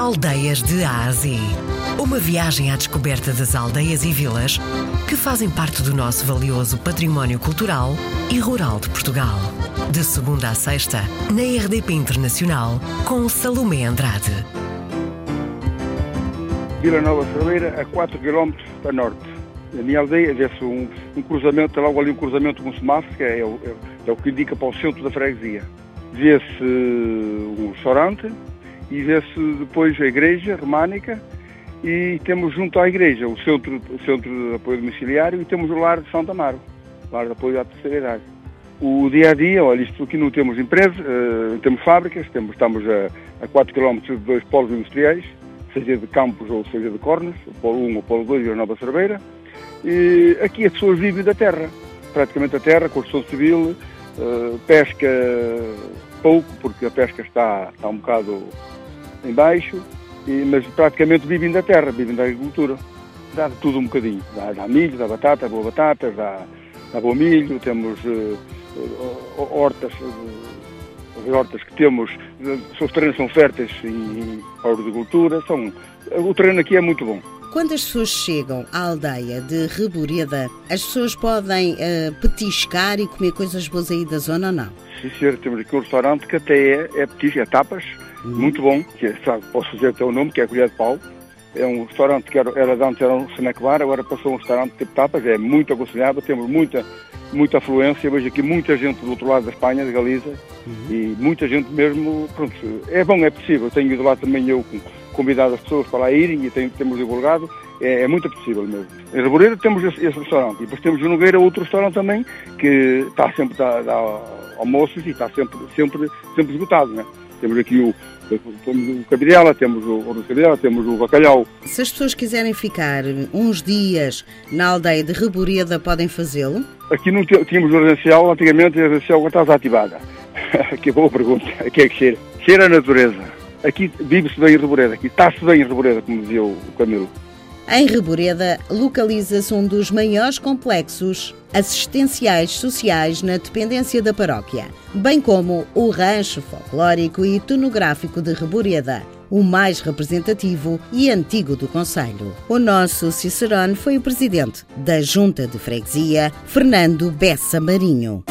Aldeias de Ásia. Uma viagem à descoberta das aldeias e vilas que fazem parte do nosso valioso património cultural e rural de Portugal. De segunda a sexta, na RDP Internacional, com Salomé Andrade. Vila Nova Cerveira, a 4 km para norte. Na minha aldeia vê-se um, um, cruzamento, logo ali um cruzamento com o semáforo, que é, é, é o que indica para o centro da freguesia. Vê-se um restaurante, e vê-se depois a igreja românica e temos junto à igreja o centro, o centro de apoio domiciliário e temos o lar de Santa Amaro, lar de apoio à terceira idade. O dia a dia, olha, isto aqui não temos empresas, uh, temos fábricas, temos, estamos a, a 4 km de dois polos industriais, seja de Campos ou seja de Cornes, o polo 1 ou o polo 2 e a Nova Cerveira. E aqui as pessoas vivem da terra, praticamente a terra, construção civil, uh, pesca pouco, porque a pesca está, está um bocado em baixo, e, mas praticamente vivem da terra, vivem da agricultura. Dá de tudo um bocadinho. Dá, dá milho, dá batata, boa batata, dá, dá bom milho, temos uh, uh, hortas, uh, as hortas que temos, os terrenos são férteis em, para a agricultura, são, o terreno aqui é muito bom. Quando as pessoas chegam à aldeia de Reboreda, as pessoas podem uh, petiscar e comer coisas boas aí da zona ou não? Sim, senhor, temos aqui um restaurante que até é, é petisco, é tapas, uhum. muito bom, que é, sabe, posso dizer até o nome, que é a Colher de Pau. É um restaurante que era, era de antes era um snack bar, agora passou um restaurante tipo tapas, é muito aconselhável, temos muita, muita afluência, vejo aqui muita gente do outro lado da Espanha, de Galiza, uhum. e muita gente mesmo, pronto, é bom, é possível, tenho ido lá também eu convidado as pessoas para lá irem e tem, temos divulgado, é, é, muito possível mesmo. Em Reboreira temos esse, esse, restaurante e depois temos em Nogueira outro restaurante também que está sempre a dar almoços e está sempre, sempre, sempre esgotado, né? Temos aqui o, temos o cabidela, temos o ouro cabidela, temos o bacalhau. Se as pessoas quiserem ficar uns dias na aldeia de Reboreda, podem fazê-lo? Aqui não tínhamos o residencial, antigamente a residencial está desativada. que boa pergunta. Aqui é que cheira. Cheira a natureza. Aqui vive-se bem em Reboreda, aqui está-se bem em Reboreda, como dizia o Camilo. Em Reboreda, localiza-se um dos maiores complexos assistenciais sociais na dependência da paróquia, bem como o rancho folclórico e etnográfico de Reboreda, o mais representativo e antigo do Conselho. O nosso Cicerone foi o presidente da Junta de Freguesia, Fernando Bessa Marinho.